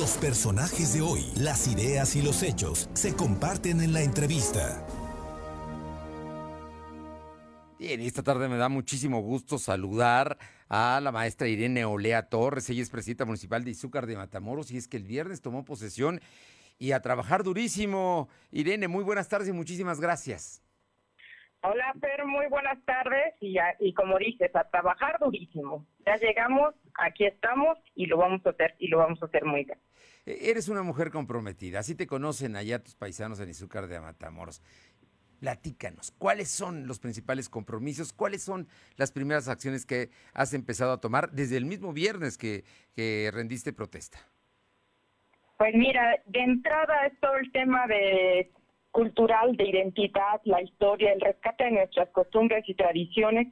Los personajes de hoy, las ideas y los hechos se comparten en la entrevista. Bien, esta tarde me da muchísimo gusto saludar a la maestra Irene Olea Torres. Ella es presidenta municipal de Izúcar de Matamoros y es que el viernes tomó posesión y a trabajar durísimo. Irene, muy buenas tardes y muchísimas gracias. Hola, Fer, muy buenas tardes y, y como dices, a trabajar durísimo. Ya llegamos, aquí estamos y lo vamos a hacer y lo vamos a hacer muy bien. E, eres una mujer comprometida, así te conocen allá tus paisanos en Izúcar de Matamoros. Platícanos, ¿cuáles son los principales compromisos? ¿Cuáles son las primeras acciones que has empezado a tomar desde el mismo viernes que, que rendiste protesta? Pues mira, de entrada es todo el tema de cultural, de identidad, la historia, el rescate de nuestras costumbres y tradiciones.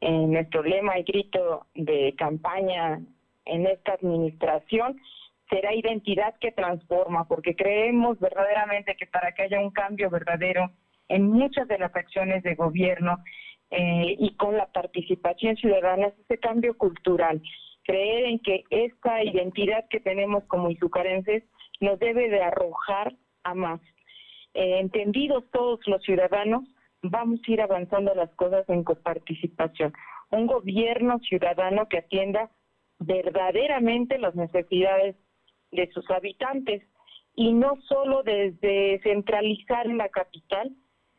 En nuestro lema y grito de campaña en esta administración será identidad que transforma, porque creemos verdaderamente que para que haya un cambio verdadero en muchas de las acciones de gobierno eh, y con la participación ciudadana es ese cambio cultural. Creer en que esta identidad que tenemos como izucarenses nos debe de arrojar a más eh, entendidos todos los ciudadanos, vamos a ir avanzando las cosas en coparticipación. Un gobierno ciudadano que atienda verdaderamente las necesidades de sus habitantes y no solo desde centralizar en la capital,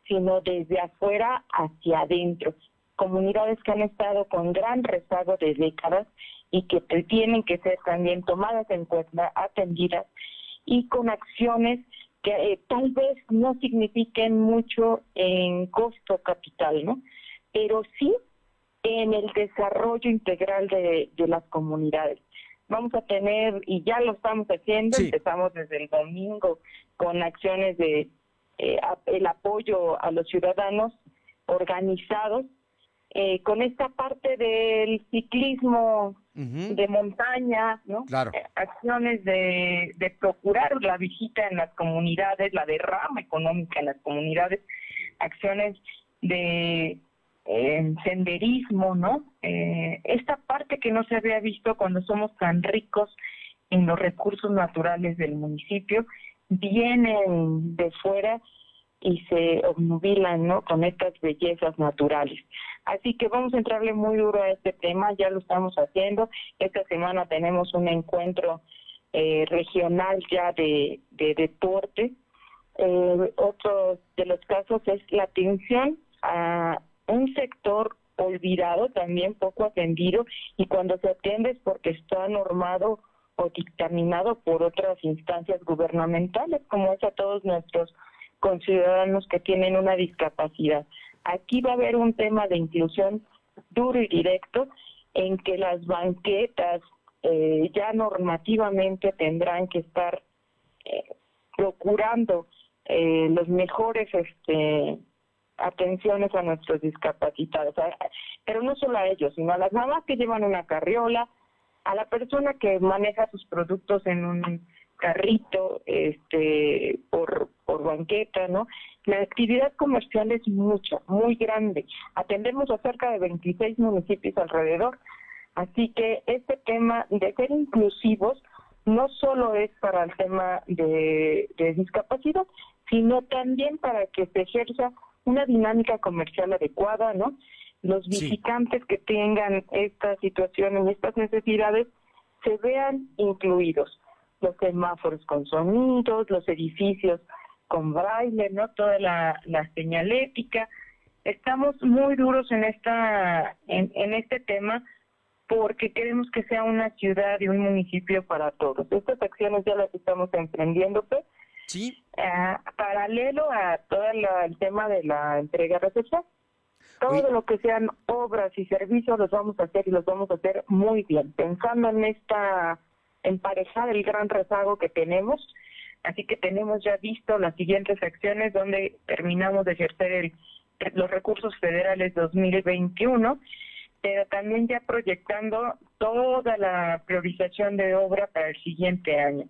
sino desde afuera hacia adentro. Comunidades que han estado con gran rezago de décadas y que tienen que ser también tomadas en cuenta, atendidas y con acciones que eh, tal vez no signifiquen mucho en costo capital, ¿no? Pero sí en el desarrollo integral de, las comunidades. Vamos a tener, y ya lo estamos haciendo, empezamos desde el domingo con acciones de eh, el apoyo a los ciudadanos organizados eh, con esta parte del ciclismo de montaña, ¿no? Eh, acciones de, procurar la visita en las comunidades, la derrama económica en las comunidades, acciones de eh, senderismo, ¿no? esta parte que no se había visto cuando somos tan ricos en los recursos naturales del municipio, vienen de fuera y se obnubilan, ¿no? Con estas bellezas naturales. Así que vamos a entrarle muy duro a este tema, ya lo estamos haciendo. Esta semana tenemos un encuentro eh, regional ya de, deporte. Eh, otro de los casos es la atención a un sector olvidado, también poco atendido, y cuando se atiende es porque está normado o dictaminado por otras instancias gubernamentales, como es a todos nuestros conciudadanos que tienen una discapacidad. Aquí va a haber un tema de inclusión duro y directo en que las banquetas eh, ya normativamente tendrán que estar eh, procurando eh, los mejores este, atenciones a nuestros discapacitados, pero no solo a ellos, sino a las mamás que llevan una carriola, a la persona que maneja sus productos en un carrito, este, por, por banqueta, ¿no? La actividad comercial es mucha, muy grande. Atendemos a cerca de 26 municipios alrededor. Así que este tema de ser inclusivos no solo es para el tema de, discapacidad, sino también para que se ejerza una dinámica comercial adecuada, ¿no? Los visitantes que tengan estas situaciones y estas necesidades se vean incluidos. Los semáforos con sonidos, los edificios con braille, ¿no? Toda la, señalética. Estamos muy duros en esta en, este tema porque queremos que sea una ciudad y un municipio para todos. Estas acciones ya las estamos emprendiendo, pues. Sí. Ah, paralelo a todo el tema de la entrega-recepción. Todo lo que sean obras y servicios los vamos a hacer y los vamos a hacer muy bien, pensando en esta emparejar el gran rezago que tenemos Así que tenemos ya visto las siguientes acciones donde terminamos de ejercer los recursos federales 2021, pero también ya proyectando toda la priorización de obra para el siguiente año.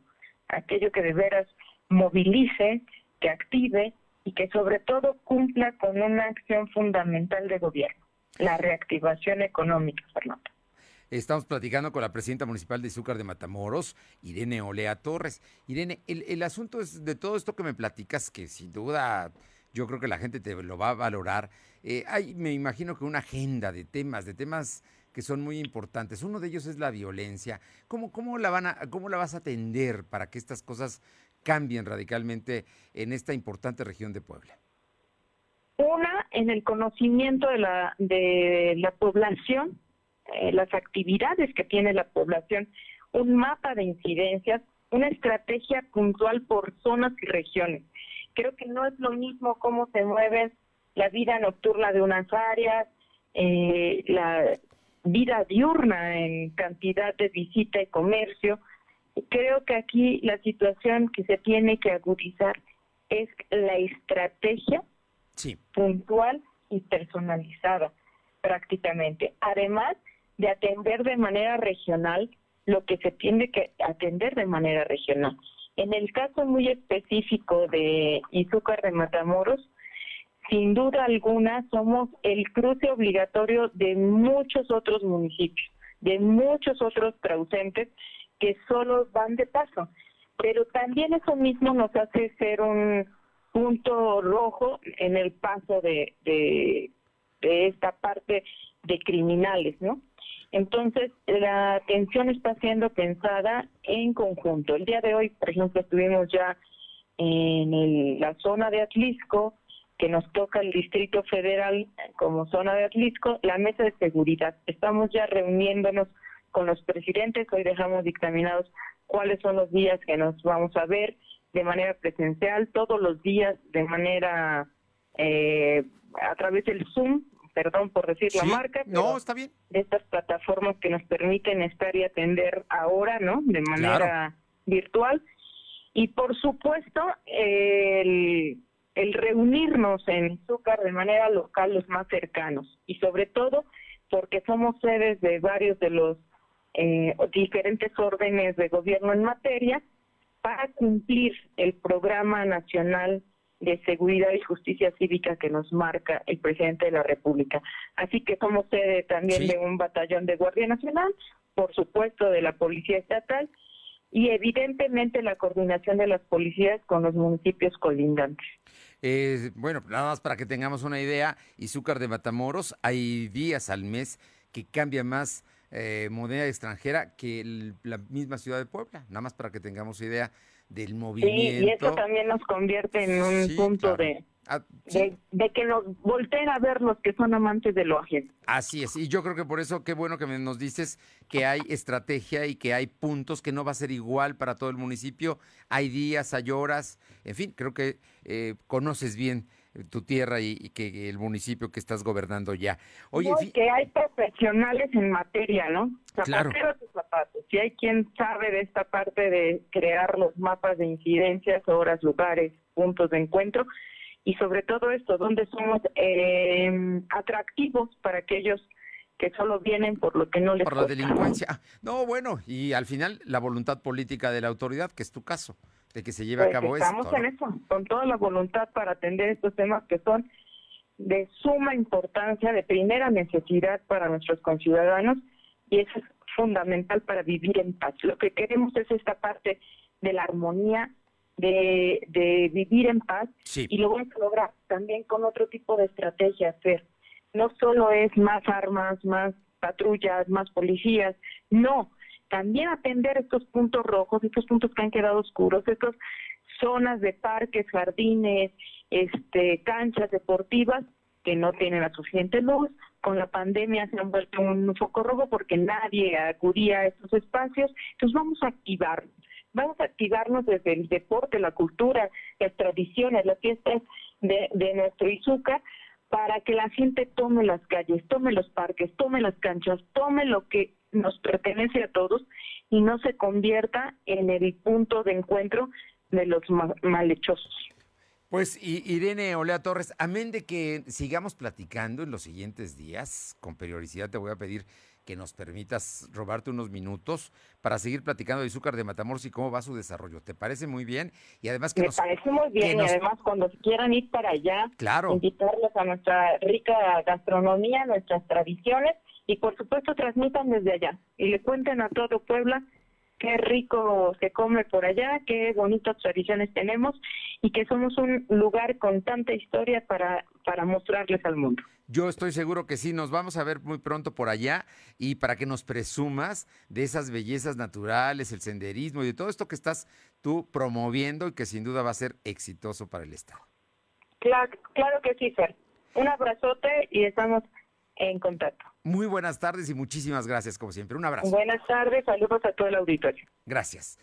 Aquello que de veras movilice, que active y que sobre todo cumpla con una acción fundamental de gobierno, la reactivación económica, Fernando. Estamos platicando con la presidenta municipal de Izúcar de Matamoros, Irene Olea Torres. Irene, el, asunto es de todo esto que me platicas, que sin duda yo creo que la gente te lo va a valorar. Eh, hay, me imagino que una agenda de temas, de temas que son muy importantes. Uno de ellos es la violencia. ¿Cómo, cómo, la, van a, cómo la vas a atender para que estas cosas cambien radicalmente en esta importante región de Puebla? Una, en el conocimiento de la, de la población, eh, las actividades que tiene la población, un mapa de incidencias, una estrategia puntual por zonas y regiones. Creo que no es lo mismo cómo se mueve la vida nocturna de unas áreas, eh, la vida diurna en cantidad de visita y comercio. Creo que aquí la situación que se tiene que agudizar es la estrategia puntual y personalizada prácticamente. Además de atender de manera regional lo que se tiene que atender de manera regional. En el caso muy específico de Izúcar de Matamoros, sin duda alguna somos el cruce obligatorio de muchos otros municipios, de muchos otros trausentes que solo van de paso. Pero también eso mismo nos hace ser un punto rojo en el paso de, de, esta parte de criminales, ¿no? Entonces, la atención está siendo pensada en conjunto. El día de hoy, por ejemplo, estuvimos ya en la zona de Atlisco, que nos toca el Distrito Federal como zona de Atlisco, la mesa de seguridad. Estamos ya reuniéndonos con los presidentes, hoy dejamos dictaminados cuáles son los días que nos vamos a ver, de manera presencial, todos los días de manera eh, a través del Zoom, perdón por decir la marca. No, está bien. De estas plataformas que nos permiten estar y atender ahora, ¿no? De manera virtual. Y por supuesto, el, el reunirnos en Zúcar de manera local los más cercanos. Y sobre todo porque somos sedes de varios de los eh, diferentes órdenes de gobierno en materia para cumplir el programa nacional de seguridad y justicia cívica que nos marca el presidente de la República. Así que somos sede también de un batallón de Guardia Nacional, por supuesto de la Policía Estatal y evidentemente la coordinación de las policías con los municipios colindantes. Eh, bueno, nada más para que tengamos una idea, Izúcar de Matamoros, hay días al mes que cambia más eh, moneda extranjera que la misma ciudad de Puebla, nada más para que tengamos idea del movimiento. Sí, y eso también nos convierte en un punto ah, de, de, que nos volteen a ver los que son amantes de lo ajeno. Así es, y yo creo que por eso qué bueno que nos dices que hay estrategia y que hay puntos que no va a ser igual para todo el municipio, hay días, hay horas, en fin, creo que eh, conoces bien tu tierra y, que el municipio que estás gobernando ya. Oye, que hay profesionales en materia, ¿no? Zapateros claro. Si hay quien sabe de esta parte de crear los mapas de incidencias, horas, lugares, puntos de encuentro y sobre todo esto, donde somos eh, atractivos para aquellos que solo vienen por lo que no les Por la delincuencia. Ah, no, bueno, y al final la voluntad política de la autoridad, que es tu caso de que se lleve a pues cabo estamos esto. Estamos en eso, con toda la voluntad para atender estos temas que son de suma importancia, de primera necesidad para nuestros conciudadanos y es fundamental para vivir en paz. Lo que queremos es esta parte de la armonía, de, de vivir en paz y lo vamos a lograr también con otro tipo de estrategia hacer. No solo es más armas, más patrullas, más policías, no, también atender estos puntos rojos, estos puntos que han quedado oscuros, estas zonas de parques, jardines, este, canchas deportivas que no tienen la suficiente luz. Con la pandemia se han vuelto un foco rojo porque nadie acudía a estos espacios. Entonces vamos a activarnos. Vamos a activarnos desde el deporte, la cultura, las tradiciones, las fiestas de, de nuestro Izuca para que la gente tome las calles, tome los parques, tome las canchas, tome lo que nos pertenece a todos y no se convierta en el punto de encuentro de los malhechosos. Pues Irene Olea Torres, amén de que sigamos platicando en los siguientes días, con periodicidad te voy a pedir que nos permitas robarte unos minutos para seguir platicando de Izúcar de Matamoros y cómo va su desarrollo. ¿Te parece muy bien? Y además que Me parece muy bien y además cuando quieran ir para allá, claro. invitarlos a nuestra rica gastronomía, nuestras tradiciones y por supuesto transmitan desde allá y le cuenten a todo Puebla qué rico se come por allá, qué bonitas tradiciones tenemos y que somos un lugar con tanta historia para, para mostrarles al mundo. Yo estoy seguro que sí, nos vamos a ver muy pronto por allá y para que nos presumas de esas bellezas naturales, el senderismo y de todo esto que estás tú promoviendo y que sin duda va a ser exitoso para el Estado. Claro, claro que sí, Fer. Un abrazote y estamos en contacto. Muy buenas tardes y muchísimas gracias, como siempre. Un abrazo. Buenas tardes, saludos a todo el auditorio. Gracias.